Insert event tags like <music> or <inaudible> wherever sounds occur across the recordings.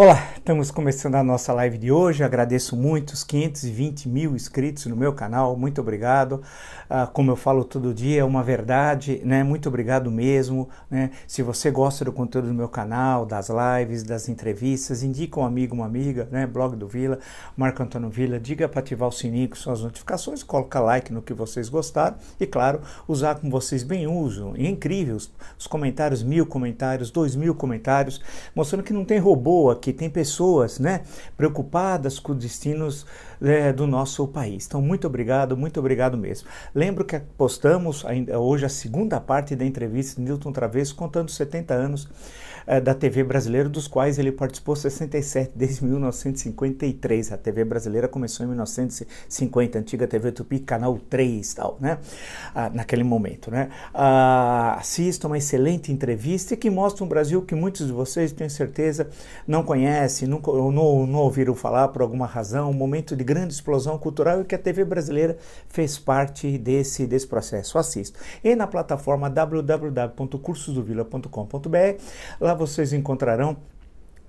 Olá, estamos começando a nossa live de hoje. Agradeço muito os 520 mil inscritos no meu canal. Muito obrigado. Ah, como eu falo todo dia, é uma verdade, né? Muito obrigado mesmo. Né? Se você gosta do conteúdo do meu canal, das lives, das entrevistas, indica um amigo, uma amiga, né? Blog do Vila, Marco Antônio Vila. Diga para ativar o sininho com suas notificações, coloca like no que vocês gostaram e, claro, usar como vocês bem usam. E é incrível os, os comentários, mil comentários, dois mil comentários, mostrando que não tem robô aqui tem pessoas né, preocupadas com os destinos é, do nosso país. Então, muito obrigado, muito obrigado mesmo. Lembro que postamos ainda hoje a segunda parte da entrevista de Newton Travesso, contando 70 anos é, da TV brasileira, dos quais ele participou 67, desde 1953. A TV brasileira começou em 1950, antiga TV Tupi, Canal 3 tal, né? Ah, naquele momento, né? Ah, assista uma excelente entrevista que mostra um Brasil que muitos de vocês, tenho certeza, não conhecem, nunca, não, não ouviram falar por alguma razão, um momento de grande explosão cultural e que a TV brasileira fez parte desse, desse processo. Assista. E na plataforma www.cursosdovila.com.br, lá vocês encontrarão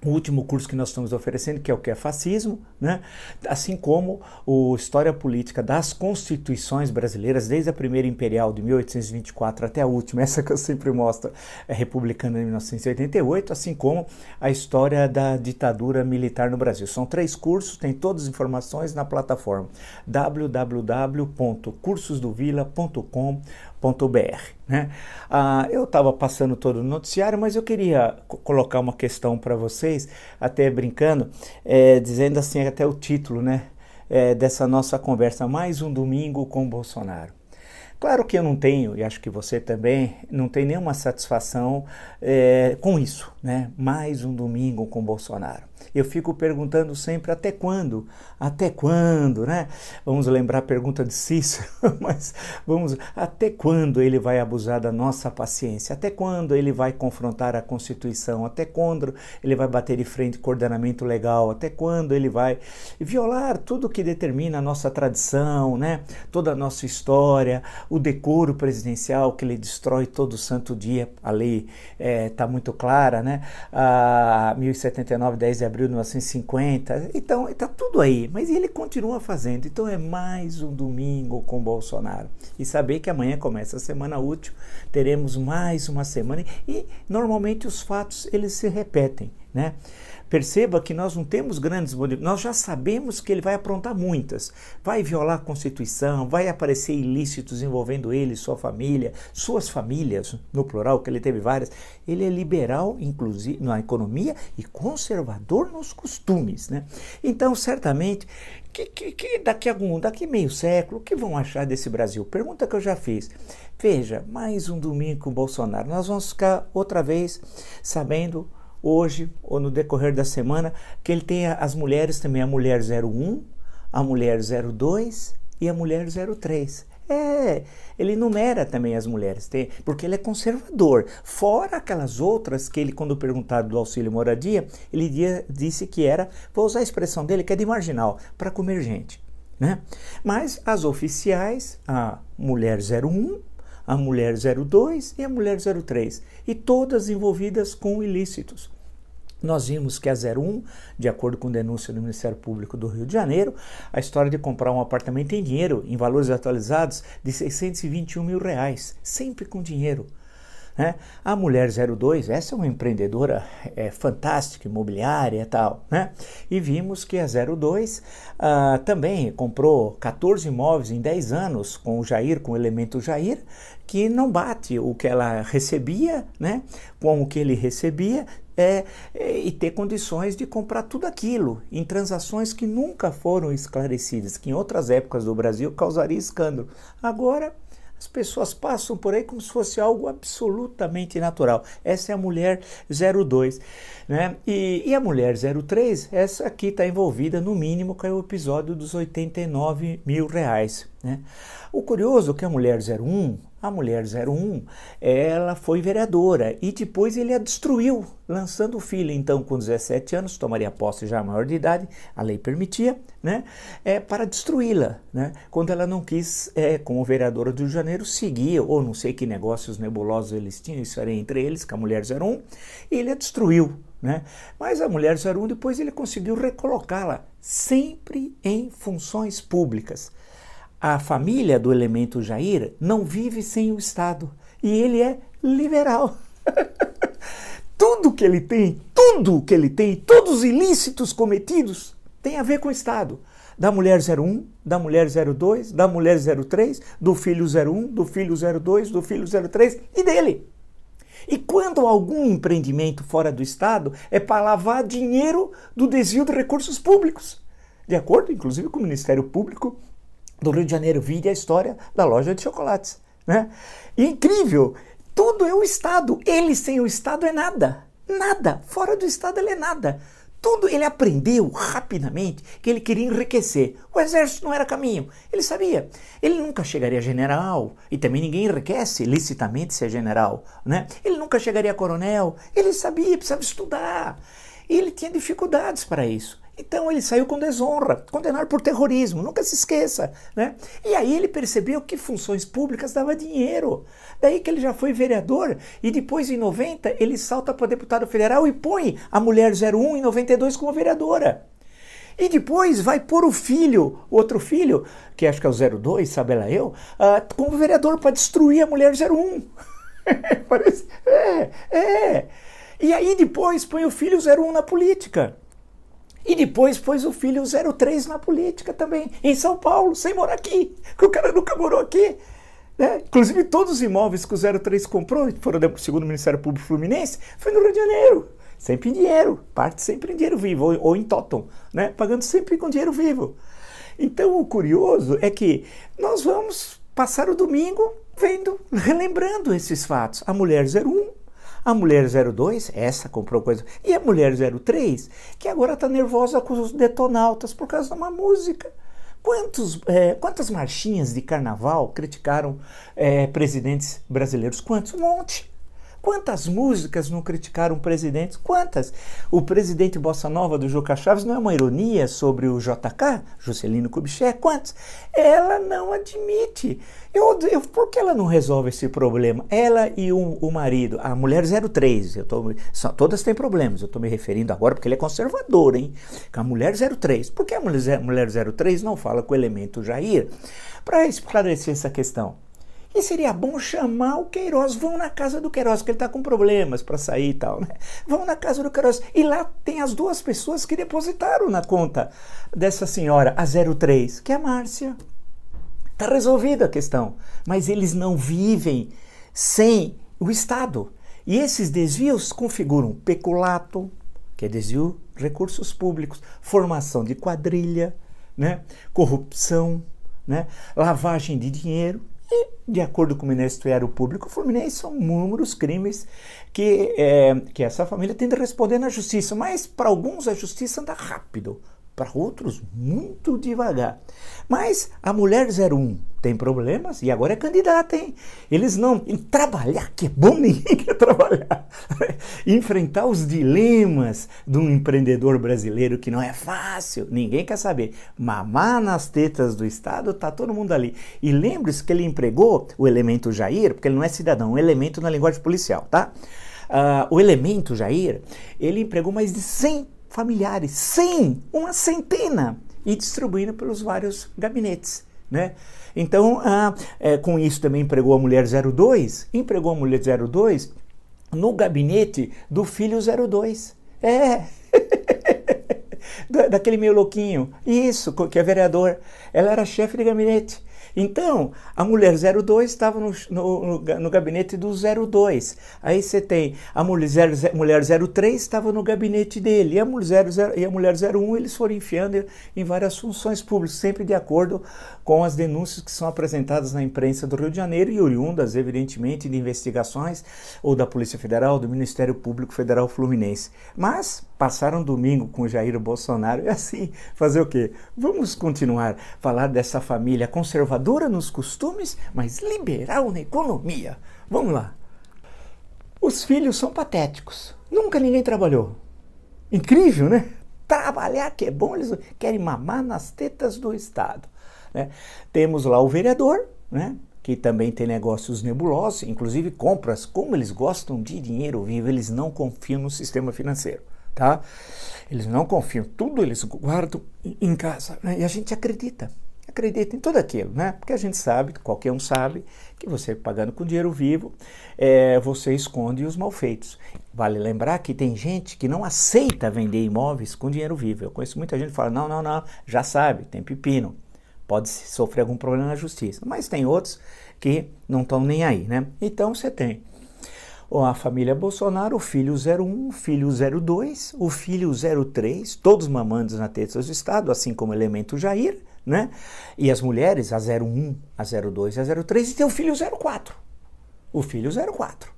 o último curso que nós estamos oferecendo, que é o que é fascismo, né? assim como o História Política das Constituições Brasileiras, desde a primeira imperial de 1824 até a última, <laughs> essa que eu sempre mostro, é republicana de 1988, assim como a história da ditadura militar no Brasil. São três cursos, tem todas as informações na plataforma www.cursosdovila.com.br www.cultura.br. Né? Ah, eu estava passando todo o noticiário, mas eu queria colocar uma questão para vocês, até brincando, é, dizendo assim até o título né, é, dessa nossa conversa, mais um domingo com Bolsonaro. Claro que eu não tenho, e acho que você também, não tem nenhuma satisfação é, com isso, né? Mais um domingo com Bolsonaro. Eu fico perguntando sempre até quando? Até quando, né? Vamos lembrar a pergunta de Cícero, <laughs> mas vamos até quando ele vai abusar da nossa paciência? Até quando ele vai confrontar a Constituição? Até quando ele vai bater de frente com o ordenamento legal? Até quando ele vai violar tudo que determina a nossa tradição, né? Toda a nossa história, o decoro presidencial que ele destrói todo santo dia. A lei está eh, é, muito clara, né? A 1079, 10 de abril de 1950. Então, está tudo aí, mas ele continua fazendo. Então, é mais um domingo com Bolsonaro. E saber que amanhã começa a semana útil, teremos mais uma semana e normalmente os fatos eles se repetem, né? Perceba que nós não temos grandes nós já sabemos que ele vai aprontar muitas. Vai violar a Constituição, vai aparecer ilícitos envolvendo ele, sua família, suas famílias, no plural, que ele teve várias. Ele é liberal, inclusive, na economia e conservador nos costumes. Né? Então, certamente, que, que, que daqui a algum, daqui meio século, o que vão achar desse Brasil? Pergunta que eu já fiz. Veja, mais um domingo com o Bolsonaro. Nós vamos ficar outra vez sabendo hoje ou no decorrer da semana, que ele tem as mulheres também, a mulher 01, a mulher 02 e a mulher 03. É, ele numera também as mulheres, tem, porque ele é conservador. Fora aquelas outras que ele, quando perguntado do auxílio moradia, ele dia, disse que era, vou usar a expressão dele, que é de marginal, para comer gente. Né? Mas as oficiais, a mulher 01, a mulher 02 e a mulher 03, e todas envolvidas com ilícitos. Nós vimos que a 01, de acordo com denúncia do Ministério Público do Rio de Janeiro, a história de comprar um apartamento em dinheiro, em valores atualizados, de 621 mil reais, sempre com dinheiro. Né? A Mulher 02, essa é uma empreendedora é, fantástica, imobiliária e tal. Né? E vimos que a 02 ah, também comprou 14 imóveis em 10 anos com o Jair, com o elemento Jair, que não bate o que ela recebia né, com o que ele recebia, é, é, e ter condições de comprar tudo aquilo em transações que nunca foram esclarecidas, que em outras épocas do Brasil causaria escândalo. Agora as pessoas passam por aí como se fosse algo absolutamente natural. Essa é a mulher 02. Né? E, e a mulher 03, essa aqui está envolvida no mínimo com o episódio dos 89 mil reais. Né? O curioso é que a mulher 01, a mulher 01, ela foi vereadora e depois ele a destruiu, lançando o filho. Então, com 17 anos, tomaria posse já maior de idade, a lei permitia, né? É, para destruí-la, né? Quando ela não quis, é, como vereadora do Rio de Janeiro, seguir, ou não sei que negócios nebulosos eles tinham, isso era entre eles, com a mulher 01, e ele a destruiu. Né? Mas a mulher 01 depois ele conseguiu recolocá-la sempre em funções públicas. A família do elemento Jair não vive sem o Estado e ele é liberal. <laughs> tudo que ele tem, tudo que ele tem, todos os ilícitos cometidos tem a ver com o Estado. Da mulher 01, da mulher 02, da mulher 03, do filho 01, do filho 02, do filho 03 e dele. E quando algum empreendimento fora do Estado é para lavar dinheiro do desvio de recursos públicos. De acordo, inclusive, com o Ministério Público do Rio de Janeiro, vide a história da loja de chocolates. Né? Incrível, tudo é o Estado. Ele sem o Estado é nada. Nada. Fora do Estado ele é nada. Tudo ele aprendeu rapidamente que ele queria enriquecer. O exército não era caminho. Ele sabia. Ele nunca chegaria a general e também ninguém enriquece licitamente ser general, né? Ele nunca chegaria a coronel. Ele sabia, precisava estudar. E ele tinha dificuldades para isso. Então ele saiu com desonra, condenado por terrorismo, nunca se esqueça. Né? E aí ele percebeu que funções públicas dava dinheiro. Daí que ele já foi vereador e depois em 90 ele salta para deputado federal e põe a mulher 01 em 92 como vereadora. E depois vai pôr o filho, outro filho, que acho que é o 02, sabe lá eu, uh, como vereador para destruir a mulher 01. <laughs> Parece, é, é. E aí depois põe o filho 01 na política. E depois pôs o filho 03 na política também, em São Paulo, sem morar aqui, que o cara nunca morou aqui. Né? Inclusive, todos os imóveis que o 03 comprou, foram segundo o Ministério Público Fluminense, foi no Rio de Janeiro. Sempre em dinheiro, parte sempre em dinheiro vivo, ou, ou em totem, né? pagando sempre com dinheiro vivo. Então, o curioso é que nós vamos passar o domingo vendo, relembrando esses fatos. A mulher 01 a mulher 02, essa comprou coisa. E a mulher 03, que agora está nervosa com os detonautas por causa de uma música. Quantos, é, quantas marchinhas de carnaval criticaram é, presidentes brasileiros? Quantos? Um monte. Quantas músicas não criticaram presidentes? Quantas? O presidente Bossa Nova do Juca Chaves não é uma ironia sobre o JK, Juscelino Kubitschek? Quantos? Ela não admite. Eu, eu, por que ela não resolve esse problema? Ela e o, marido, a mulher 03, eu tô, só, todas têm problemas, eu estou me referindo agora porque ele é conservador, hein? Com a mulher 03. Por que a mulher, mulher 03 não fala com o elemento Jair? Para esclarecer essa questão. E seria bom chamar o Queiroz. Vão na casa do Queiroz, porque ele está com problemas para sair e tal. Né? Vão na casa do Queiroz. E lá tem as duas pessoas que depositaram na conta dessa senhora, a 03, que é a Márcia. Está resolvida a questão. Mas eles não vivem sem o Estado. E esses desvios configuram peculato, que é desvio de recursos públicos, formação de quadrilha, né? corrupção, né? lavagem de dinheiro e, de acordo com o Ministério Público Fluminense, são inúmeros crimes que, é, que essa família tem de responder na justiça. Mas para alguns a justiça anda rápido, para outros muito devagar. Mas a mulher 01 tem problemas e agora é candidata, hein? Eles não. Trabalhar, que é bom, <laughs> ninguém quer trabalhar. <laughs> Enfrentar os dilemas de um empreendedor brasileiro que não é fácil, ninguém quer saber. Mamar nas tetas do Estado, tá todo mundo ali. E lembre-se que ele empregou o elemento Jair, porque ele não é cidadão, um elemento na linguagem policial, tá? Uh, o elemento Jair, ele empregou mais de 100 familiares, 100, uma centena, e distribuindo pelos vários gabinetes. Né? Então, ah, é, com isso também empregou a mulher 02, empregou a mulher 02 no gabinete do filho 02. É, <laughs> daquele meio louquinho. Isso, que é vereador. Ela era chefe de gabinete. Então, a mulher 02 estava no, no, no, gabinete do 02. Aí você tem a mulher, mulher 03 estava no gabinete dele. E a, mulher 0, e a mulher 01 eles foram enfiando em várias funções públicas, sempre de acordo com as denúncias que são apresentadas na imprensa do Rio de Janeiro e oriundas, evidentemente, de investigações ou da Polícia Federal, do Ministério Público Federal Fluminense. Mas passaram domingo com Jair Bolsonaro e assim, fazer o quê? Vamos continuar a falar dessa família conservadora nos costumes, mas liberal na economia. Vamos lá. Os filhos são patéticos. Nunca ninguém trabalhou. Incrível, né? Trabalhar que é bom, eles querem mamar nas tetas do Estado. Né? Temos lá o vereador, né? que também tem negócios nebulosos, inclusive compras, como eles gostam de dinheiro vivo, eles não confiam no sistema financeiro, tá? Eles não confiam, tudo eles guardam em casa, né? e a gente acredita acredita em tudo aquilo, né? Porque a gente sabe, qualquer um sabe, que você pagando com dinheiro vivo, é, você esconde os malfeitos. Vale lembrar que tem gente que não aceita vender imóveis com dinheiro vivo. Eu conheço muita gente que fala, não, não, não, já sabe, tem pepino, pode sofrer algum problema na justiça. Mas tem outros que não estão nem aí, né? Então você tem a família Bolsonaro, o filho 01, o filho 02, o filho 03, todos mamandos na teta do Estado, assim como o elemento Jair, né? E as mulheres, a 01, a 02 e a 03, e tem o filho 04. O filho 04.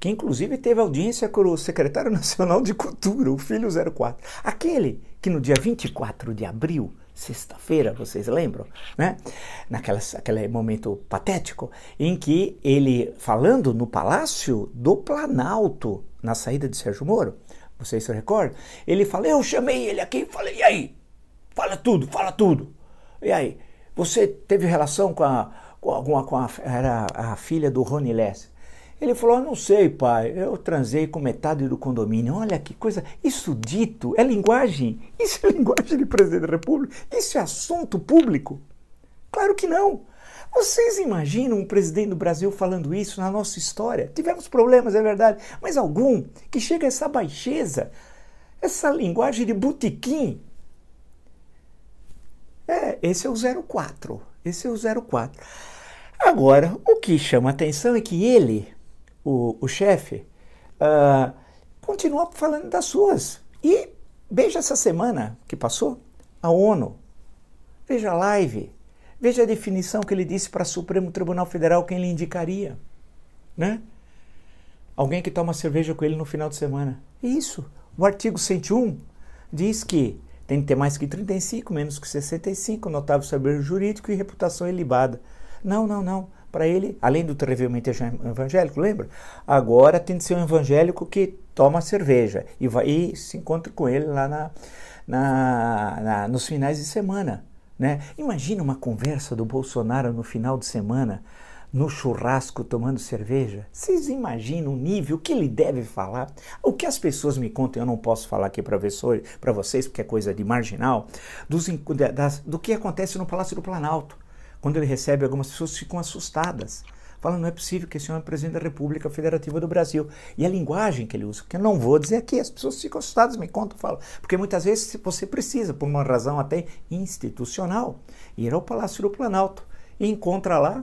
Que inclusive teve audiência com o secretário <laughs> nacional de Cultura, o filho 04. Aquele que no dia 24 de abril, sexta-feira, vocês lembram, né? Naquela, aquele momento patético em que ele, falando no Palácio do Planalto, na saída de Sérgio Moro, vocês se recordam? Ele fala: Eu chamei ele aqui falei, e aí? Fala tudo, fala tudo. E aí, você teve relação com a, com alguma, com a, era a filha do Rony Less? Ele falou, não sei, pai, eu transei com metade do condomínio. Olha que coisa, isso dito é linguagem, isso é linguagem de presidente da república, isso é assunto público? Claro que não. Vocês imaginam um presidente do Brasil falando isso na nossa história? Tivemos problemas, é verdade, mas algum que chega a essa baixeza, essa linguagem de botequim, é, esse é o 04. Esse é o 04. Agora, o que chama atenção é que ele, o, o chefe, uh, continua falando das suas. E veja essa semana que passou, a ONU. Veja a live. Veja a definição que ele disse para o Supremo Tribunal Federal quem ele indicaria. Né? Alguém que toma cerveja com ele no final de semana. Isso. O artigo 101 diz que tem que ter mais que 35, menos que 65, notável saber jurídico e reputação ilibada. Não, não, não. Para ele, além do terrivelmente evangélico, lembra? Agora tem que ser um evangélico que toma cerveja e, vai, e se encontra com ele lá na, na, na, nos finais de semana. Né? Imagina uma conversa do Bolsonaro no final de semana no churrasco tomando cerveja? Vocês imaginam o nível que ele deve falar? O que as pessoas me contam, eu não posso falar aqui para vocês, porque é coisa de marginal, dos, das, do que acontece no Palácio do Planalto. Quando ele recebe, algumas pessoas ficam assustadas. Falam, não é possível que esse homem é presidente da República Federativa do Brasil. E a linguagem que ele usa, que eu não vou dizer aqui, as pessoas ficam assustadas, me contam, falam. Porque muitas vezes você precisa, por uma razão até institucional, ir ao Palácio do Planalto e encontra lá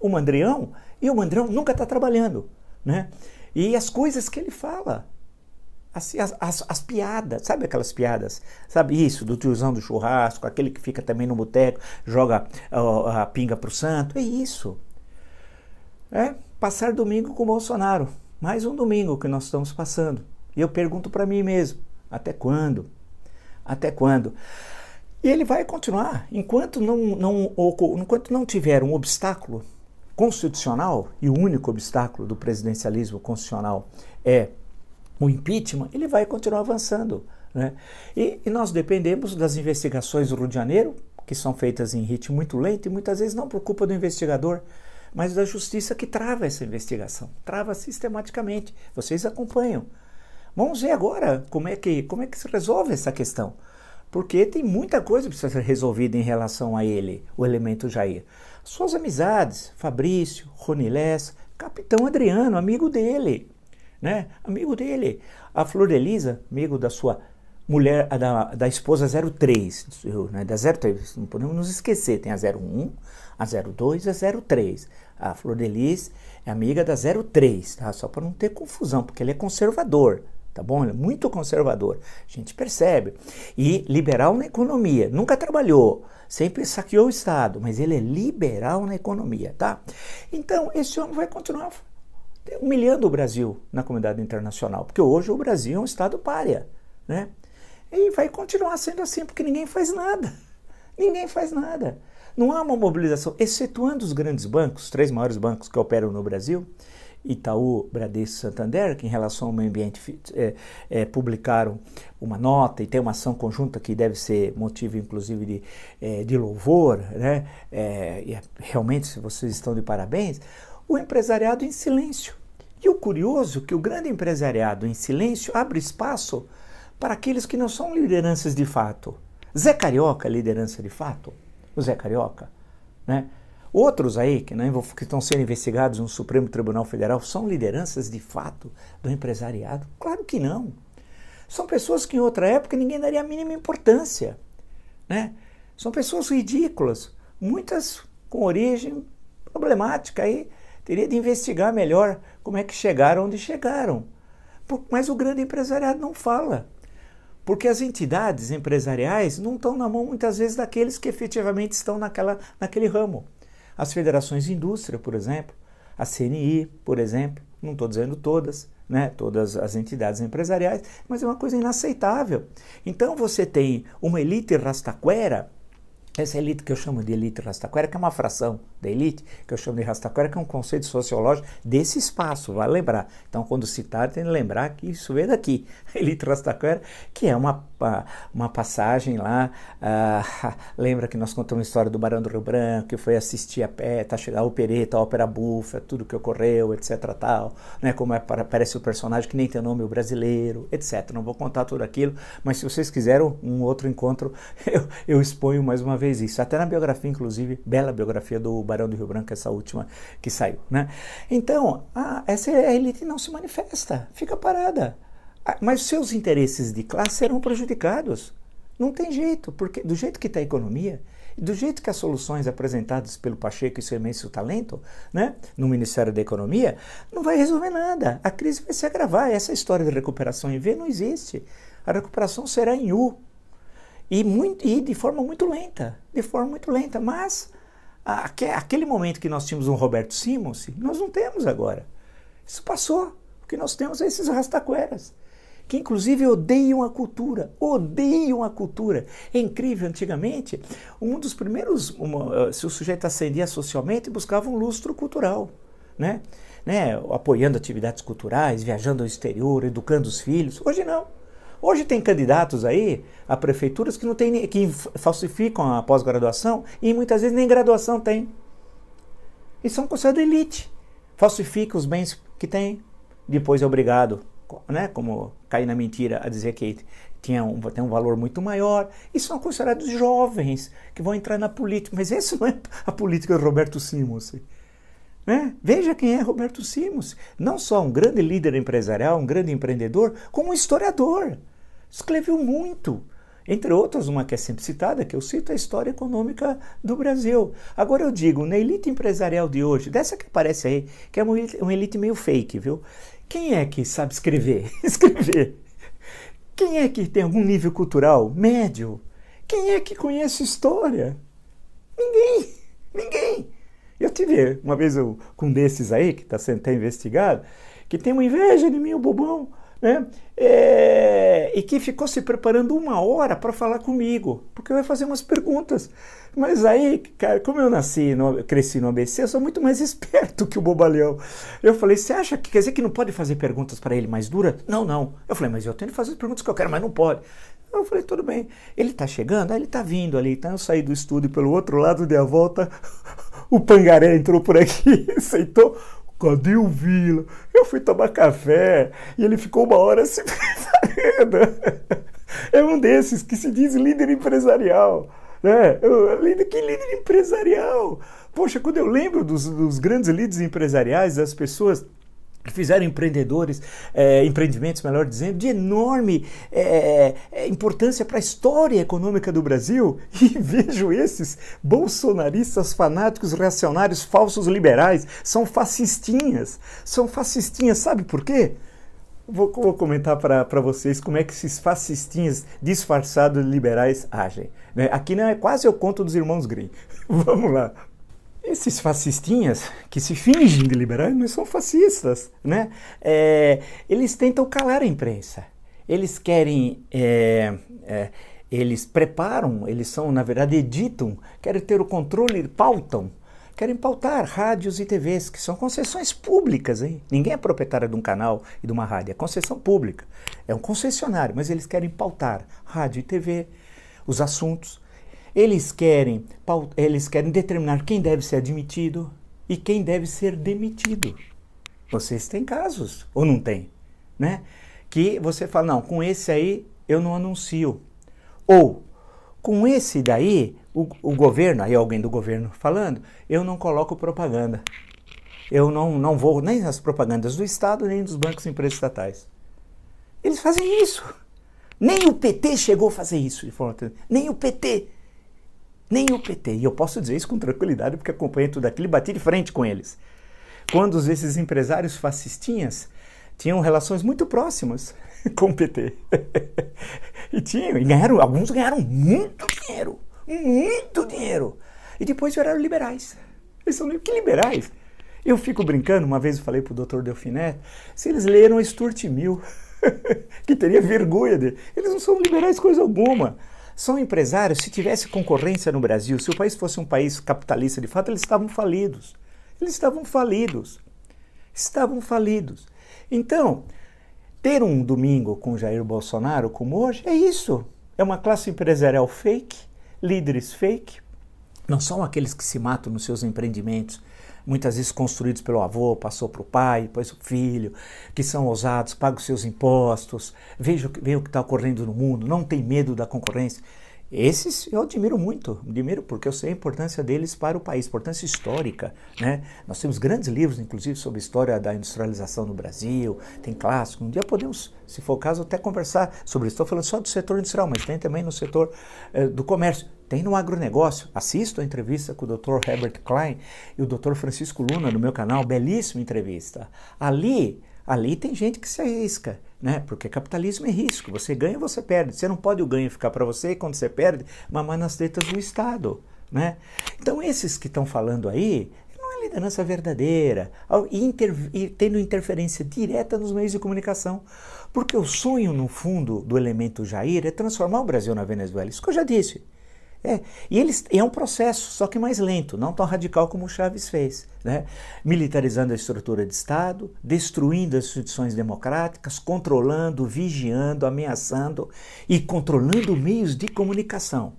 o mandrião e o mandrião nunca está trabalhando, né? E as coisas que ele fala, as, as, as, piadas, sabe aquelas piadas? Sabe isso, do tiozão do churrasco, aquele que fica também no boteco, joga a, pinga pro santo, é isso. É passar domingo com o Bolsonaro. Mais um domingo que nós estamos passando. E eu pergunto para mim mesmo, até quando? Até quando? E ele vai continuar. Enquanto não, não, enquanto não tiver um obstáculo constitucional, e o único obstáculo do presidencialismo constitucional é o impeachment, ele vai continuar avançando. Né? E, e, nós dependemos das investigações do Rio de Janeiro, que são feitas em ritmo muito lento e muitas vezes não por culpa do investigador, mas da justiça que trava essa investigação, trava sistematicamente. Vocês acompanham. Vamos ver agora como é que, como é que se resolve essa questão. Porque tem muita coisa que precisa ser resolvida em relação a ele, o elemento Jair. Suas amizades, Fabrício, Ronilés, Capitão Adriano, amigo dele, né? Amigo dele. A Flor Elisa, amigo da sua mulher, da, da esposa 03, né? da 03, não podemos nos esquecer, tem a 01, a 02 e a 03. A Flor Delis é amiga da 03, tá? Só para não ter confusão, porque ele é conservador, tá bom? Ele é muito conservador, a gente percebe. E liberal na economia, nunca trabalhou, sempre saqueou o Estado, mas ele é liberal na economia, tá? Então, esse homem vai continuar humilhando o Brasil na comunidade internacional, porque hoje o Brasil é um Estado párea, né? E vai continuar sendo assim, porque ninguém faz nada. <laughs> Ninguém faz nada. Não há uma mobilização, excetuando os grandes bancos, os três maiores bancos que operam no Brasil, Itaú, Bradesco Santander, que em relação ao meio ambiente é, é, publicaram uma nota e tem uma ação conjunta que deve ser motivo, inclusive, de, é, de louvor, né? É, e é, realmente, vocês estão de parabéns, o empresariado em silêncio. E o curioso é que o grande empresariado em silêncio abre espaço para aqueles que não são lideranças de fato. Zé Carioca, liderança de fato? O Zé Carioca, né? Outros aí que, né, que estão sendo investigados no Supremo Tribunal Federal são lideranças de fato do empresariado? Claro que não. São pessoas que em outra época ninguém daria a mínima importância. Né? São pessoas ridículas, muitas com origem problemática. Aí teria de investigar melhor como é que chegaram onde chegaram. Mas o grande empresariado não fala. Porque as entidades empresariais não estão na mão muitas vezes daqueles que efetivamente estão naquela, naquele ramo. As federações de indústria, por exemplo, a CNI, por exemplo, não estou dizendo todas, né, todas as entidades empresariais, mas é uma coisa inaceitável. Então você tem uma elite rastaquera essa elite que eu chamo de elite rastaquera, que é uma fração da elite, que eu chamo de rastaquera, que é um conceito sociológico desse espaço, vai lembrar. Então, quando citar, tem que lembrar que isso veio daqui. <laughs> elite rastaquera, que é uma, uma passagem lá. Uh, <laughs> lembra que nós contamos a história do Barão do Rio Branco, que foi assistir a pé, tá chegando a opereta, a ópera bufa, tudo que ocorreu, etc. tal, né? Como é, aparece o personagem que nem tem nome, o brasileiro, etc. Não vou contar tudo aquilo, mas se vocês quiserem um outro encontro, <laughs> eu, eu exponho mais uma vez fez isso. Até na biografia, inclusive, bela biografia do Barão do Rio Branco, essa última que saiu. Né? Então, a, essa elite não se manifesta, fica parada. Mas seus interesses de classe serão prejudicados. Não tem jeito, porque do jeito que está a economia, do jeito que as soluções apresentadas pelo Pacheco e seu imenso talento, né, no Ministério da Economia, não vai resolver nada. A crise vai se agravar. Essa história de recuperação em V não existe. A recuperação será em U. E, muito, e de forma muito lenta, de forma muito lenta. Mas aquele momento que nós tínhamos um Roberto Simons, nós não temos agora. Isso passou. O que nós temos é esses rastaqueras, que inclusive odeiam a cultura, odeiam a cultura. É incrível, antigamente, um dos primeiros, uma, se o sujeito ascendia socialmente, buscava um lustro cultural, né? né? Apoiando atividades culturais, viajando ao exterior, educando os filhos. Hoje não. Hoje tem candidatos aí a prefeituras que não tem, que falsificam a pós-graduação e muitas vezes nem graduação tem. E são considerados elite. Falsificam os bens que tem, depois é obrigado, né, como cair na mentira a dizer que tinha um, tem um valor muito maior. E são considerados jovens que vão entrar na política. Mas essa não é a política de Roberto Simons. Né? Veja quem é Roberto Simons. Não só um grande líder empresarial, um grande empreendedor, como um historiador. Escreveu muito. Entre outras, uma que é sempre citada, que eu cito, é a história econômica do Brasil. Agora eu digo, na elite empresarial de hoje, dessa que aparece aí, que é uma elite, uma elite meio fake, viu? Quem é que sabe escrever? <laughs> escrever. Quem é que tem algum nível cultural médio? Quem é que conhece história? Ninguém. Ninguém. Eu tive uma vez eu, com um desses aí, que está sendo até investigado, que tem uma inveja de mim, o bobão, né? É, e que ficou se preparando uma hora para falar comigo, porque eu ia fazer umas perguntas. Mas aí, cara, como eu nasci, no, cresci no ABC, eu sou muito mais <laughs> esperto que o bobalhão. Eu falei, você acha que quer dizer que não pode fazer perguntas para ele mais duras? Não, não. Eu falei, mas eu tenho que fazer as perguntas que eu quero, mas não pode. Eu falei, tudo bem. Ele está chegando? Ah, ele está vindo ali. Então eu saí do estúdio pelo outro lado, dei a volta. <laughs> O Pangaré entrou por aqui, <laughs> aceitou. Cadê o Vila? Eu fui tomar café e ele ficou uma hora se preparando. É um desses que se diz líder empresarial. Né? Que líder empresarial? Poxa, quando eu lembro dos, dos grandes líderes empresariais, das pessoas que fizeram empreendedores, é, empreendimentos, melhor dizendo, de enorme é, é, importância para a história econômica do Brasil, <laughs> e vejo esses bolsonaristas fanáticos, reacionários, falsos liberais, são fascistinhas, são fascistinhas, sabe por quê? Vou, vou comentar para vocês como é que esses fascistinhas disfarçados liberais agem. Né? Aqui não é quase o conto dos irmãos Grimm. <laughs> Vamos lá. Esses fascistinhas que se fingem de liberais, mas são fascistas, né? É, eles tentam calar a imprensa. Eles querem, é, é, eles preparam, eles são, na verdade, editam, querem ter o controle, pautam, querem pautar rádios e TVs, que são concessões públicas, hein? Ninguém é proprietário de um canal e de uma rádio, é concessão pública. É um concessionário, mas eles querem pautar rádio e TV, os assuntos. Eles querem, eles querem determinar quem deve ser admitido e quem deve ser demitido. Vocês têm casos, ou não tem? Né? Que você fala, não, com esse aí eu não anuncio. Ou, com esse daí, o, o governo, aí alguém do governo falando, eu não coloco propaganda. Eu não, não vou nem nas propagandas do Estado, nem dos bancos e empresas estatais. Eles fazem isso. Nem o PT chegou a fazer isso de forma Nem o PT. Nem o PT. E eu posso dizer isso com tranquilidade, porque acompanhei tudo aquilo e bati de frente com eles. Quando esses empresários fascistinhas tinham relações muito próximas <laughs> com o PT. e tinham, e ganharam, alguns ganharam muito dinheiro. Muito dinheiro. E depois viraram liberais. Eles são que liberais? Eu fico brincando, uma vez eu falei para o doutor Delfinet, se eles leram Stuart Mill, <laughs> que teria vergonha dele. Eles não são liberais coisa alguma. São empresários, se tivesse concorrência no Brasil, se o país fosse um país capitalista de fato, eles estavam falidos. Eles estavam falidos. Estavam falidos. Então, ter um domingo com Jair Bolsonaro como hoje é isso. É uma classe empresarial fake, líderes fake, não são aqueles que se matam nos seus empreendimentos, muitas vezes construídos pelo avô, passou para o pai, depois o filho, que são ousados, pagam seus impostos, vejam, vejam o que está ocorrendo no mundo, não tem medo da concorrência. Esses eu admiro muito, admiro porque eu sei a importância deles para o país, importância histórica. Né? Nós temos grandes livros, inclusive, sobre a história da industrialização no Brasil, tem clássico. Um dia podemos, se for o caso, até conversar sobre isso. Estou falando só do setor industrial, mas tem também no setor eh, do comércio, tem no agronegócio. Assisto a entrevista com o Dr. Herbert Klein e o Dr. Francisco Luna no meu canal, belíssima entrevista. Ali, ali tem gente que se arrisca né? Porque capitalismo é risco. Você ganha, você perde. Você não pode o ganho ficar para você e quando você perde, mamar nas tetas do Estado, né? Então esses que estão falando aí não é liderança verdadeira inter, tendo interferência direta nos meios de comunicação. Porque o sonho, no fundo, do elemento Jair é transformar o Brasil na Venezuela. Isso que eu já disse. É, e eles, é um processo, só que mais lento, não tão radical como o Chaves fez. Né? Militarizando a estrutura de Estado, destruindo as instituições democráticas, controlando, vigiando, ameaçando e controlando meios de comunicação.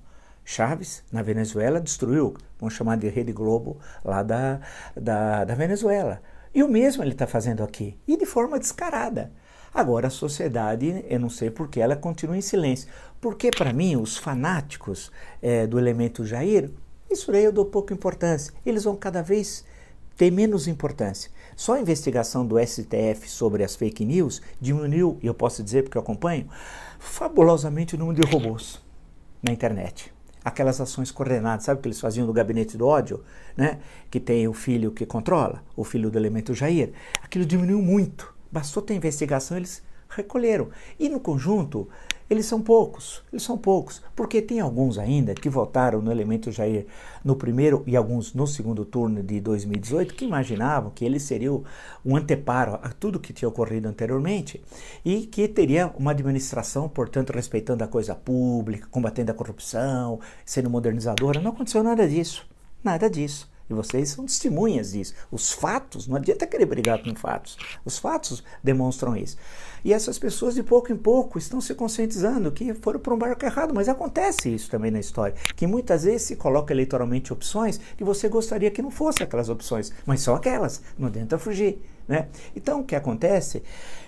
Chaves, na Venezuela, destruiu, vamos chamar de Rede Globo, lá da, da, da Venezuela. E o mesmo ele está fazendo aqui, e de forma descarada. Agora a sociedade, eu não sei por que ela continua em silêncio. Porque para mim, os fanáticos é, do elemento Jair, isso aí eu dou pouca importância. Eles vão cada vez ter menos importância. Só a investigação do STF sobre as fake news diminuiu, e eu posso dizer porque eu acompanho, fabulosamente o número de robôs na internet. Aquelas ações coordenadas, sabe o que eles faziam no gabinete do ódio, né? Que tem o filho que controla, o filho do elemento Jair. Aquilo diminuiu muito. Bastou ter investigação, eles recolheram. E no conjunto, eles são poucos, eles são poucos, porque tem alguns ainda que votaram no elemento Jair no primeiro e alguns no segundo turno de 2018 que imaginavam que ele seria um anteparo a tudo que tinha ocorrido anteriormente e que teria uma administração, portanto, respeitando a coisa pública, combatendo a corrupção, sendo modernizadora. Não aconteceu nada disso, nada disso. E vocês são testemunhas disso. Os fatos, não adianta querer brigar com fatos. Os fatos demonstram isso. E essas pessoas, de pouco em pouco, estão se conscientizando que foram para um barco errado. Mas acontece isso também na história. Que muitas vezes se coloca eleitoralmente opções que você gostaria que não fossem aquelas opções. Mas são aquelas. Não adianta fugir. Né? Então, o que acontece?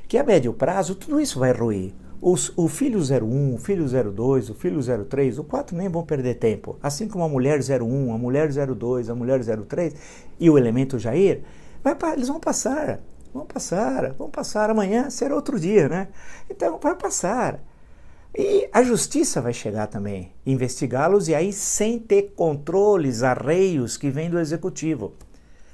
Que a médio prazo, tudo isso vai ruir. Os, o filho 01, o filho 02, o filho 03, o 4 nem vão perder tempo. Assim como a mulher 01, a mulher 02, a mulher 03 e o elemento Jair, vai, eles vão passar, vão passar, vão passar. Amanhã será outro dia, né? Então vai passar. E a justiça vai chegar também, investigá-los e aí sem ter controles, arreios que vêm do executivo.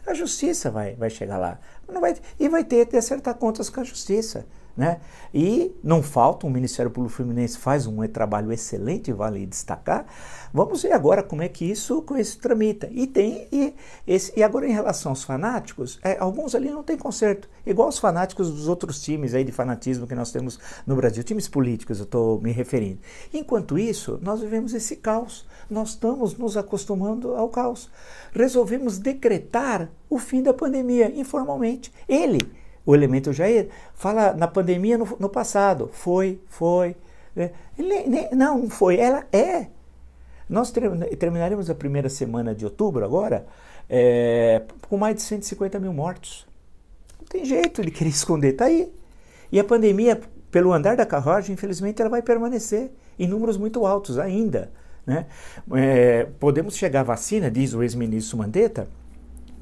A justiça vai, vai chegar lá. Não vai, e vai ter que acertar contas com a justiça. Né? E não falta, o Ministério Público Fluminense faz um trabalho excelente, vale destacar. Vamos ver agora como é que isso, com isso tramita. E tem e, esse, e agora em relação aos fanáticos, é, alguns ali não tem conserto, igual os fanáticos dos outros times aí de fanatismo que nós temos no Brasil, times políticos, eu estou me referindo. Enquanto isso, nós vivemos esse caos. Nós estamos nos acostumando ao caos. Resolvemos decretar o fim da pandemia informalmente. Ele o elemento Jair, fala na pandemia no, no passado. Foi, foi. Né? Ele, não, foi. Ela é. Nós terminaremos a primeira semana de outubro agora é, com mais de 150 mil mortos. Não tem jeito de querer <laughs> esconder, está aí. E a pandemia, pelo andar da carruagem, infelizmente, ela vai permanecer em números muito altos ainda. Né? É, podemos chegar à vacina, diz o ex-ministro Mandetta,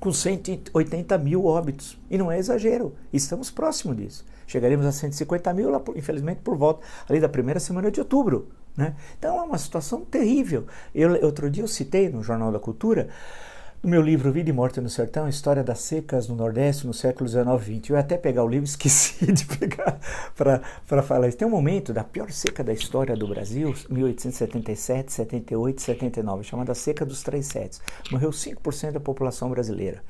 com 180 mil óbitos. E não é exagero, estamos próximos disso. Chegaremos a 150 mil, infelizmente, por volta ali da primeira semana de outubro. Né? Então é uma situação terrível. Eu, outro dia eu citei no Jornal da Cultura no meu livro Vida e Morte no Sertão, História das Secas no Nordeste no século XIX e XX. Eu até pegar o livro, <laughs> esqueci de pegar para falar isso. Tem um momento da pior seca da história do Brasil, 1877, 78, 79, chamada Seca dos Três Setes. Morreu 5% da população brasileira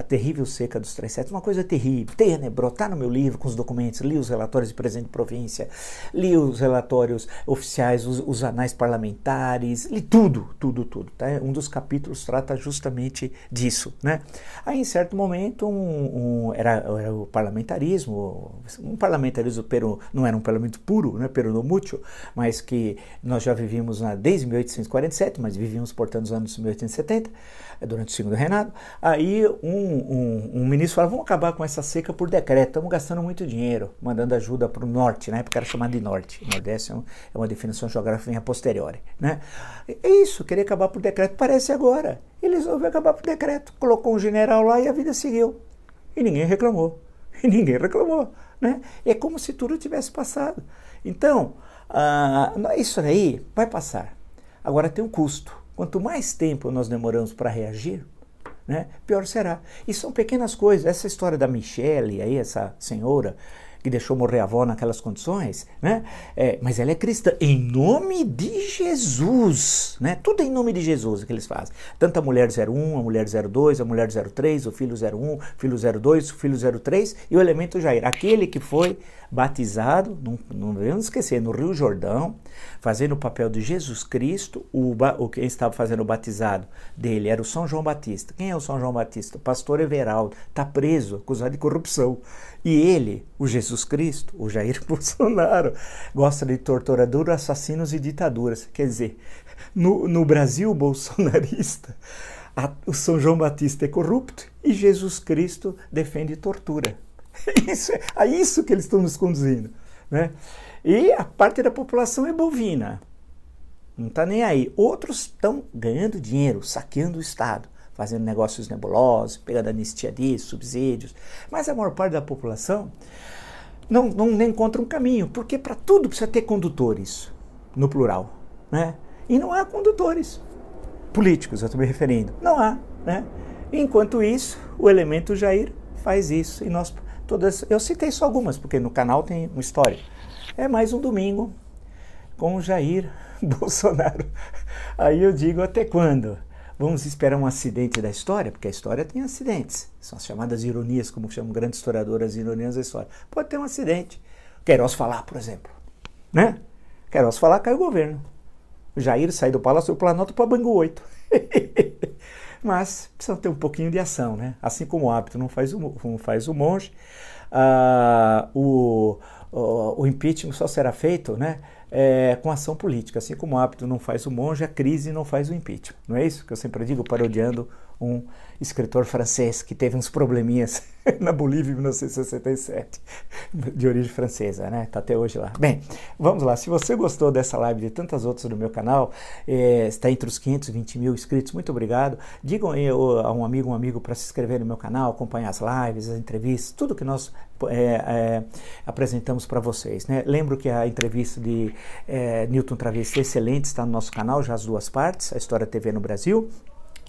a terrível seca dos três setos, uma coisa terrível, tenebrosa, está no meu livro com os documentos, li os relatórios de presidente de província, li os relatórios oficiais, os, os anais parlamentares, li tudo, tudo, tudo. Tá? Um dos capítulos trata justamente disso. Né? Aí, em certo momento, um, um, era, era, o parlamentarismo, um parlamentarismo pero, não era um parlamento puro, né, peronomútil, mas que nós já vivíamos desde 1847, mas vivíamos, portanto, nos anos 1870, durante o segundo reinado. Aí um um, um, ministro falou: vamos acabar com essa seca por decreto, estamos gastando muito dinheiro, mandando ajuda para o norte, na época era chamado de norte, o nordeste é, um, é uma definição geográfica posteriori. Né? É isso, queria acabar por decreto, parece agora. Ele resolveu acabar por decreto, colocou um general lá e a vida seguiu. E ninguém reclamou. E ninguém reclamou. Né? É como se tudo tivesse passado. Então, ah, isso aí vai passar. Agora tem um custo. Quanto mais tempo nós demoramos para reagir, né, pior será. E são pequenas coisas. Essa história da Michelle, aí, essa senhora que deixou morrer a avó naquelas condições, né? É, mas ela é cristã em nome de Jesus, né? Tudo em nome de Jesus que eles fazem. Tanto a mulher 01, a mulher 02, a mulher 03, o filho 01, o filho 02, o filho 03 e o elemento Jair, aquele que foi batizado, não, não devemos esquecer, no Rio Jordão, fazendo o papel de Jesus Cristo, o, o quem estava fazendo o batizado dele era o São João Batista. Quem é o São João Batista? O pastor Everaldo, está preso, acusado de corrupção. E ele, o Jesus Cristo, o Jair <laughs> Bolsonaro, gosta de torturador, assassinos e ditaduras. Quer dizer, no, no Brasil bolsonarista, a, o São João Batista é corrupto e Jesus Cristo defende tortura. <laughs> Isso, é a isso que eles estão nos conduzindo. Né? E a parte da população é bovina. Não está nem aí. Outros estão ganhando dinheiro, saqueando o Estado, fazendo negócios nebulosos, pegando anistia disso, subsídios. Mas a maior parte da população não, não encontra um caminho, porque para tudo precisa ter condutores, no plural. Né? E não há condutores políticos, eu estou me referindo. Não há. Né? Enquanto isso, o elemento Jair faz isso. E nós todas. Eu citei só algumas, porque no canal tem uma história. É mais um domingo com Jair <laughs> Bolsonaro. Aí eu digo até quando? Vamos esperar um acidente da história, porque a história tem acidentes. São as chamadas ironias, como chamam grandes historiadoras, ironias da história. Pode ter um acidente. Queiroz falar, por exemplo. Né? Queiroz falar, cai o governo. O Jair sai do Palácio do Planalto para Bangu 8. <laughs> mas precisa ter um pouquinho de ação, né? Assim como o hábito não faz o, não faz o monge, uh, o, o, o, impeachment só será feito, né? É, com ação política, assim como o hábito não faz o monge, a crise não faz o impeachment. Não é isso que eu sempre digo, parodiando um escritor francês que teve uns probleminhas <laughs> na Bolívia em 1967, de origem francesa, né? Tá até hoje lá. Bem, vamos lá. Se você gostou dessa live e de tantas outras do meu canal, é, está entre os 520 mil inscritos, muito obrigado. Digam aí a um amigo, um amigo para se inscrever no meu canal, acompanhar as lives, as entrevistas, tudo que nós é, é, apresentamos para vocês. Né? Lembro que a entrevista de Newton Travesti excelente está no nosso canal, já as duas partes, a História TV no Brasil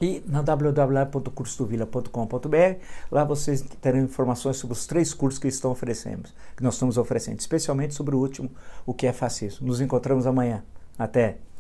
e na www.cursodovila.com.br. Lá vocês terão informações sobre os três cursos que estão oferecendo, que nós estamos oferecendo, especialmente sobre o último, o que é fascismo. Nos encontramos amanhã. Até!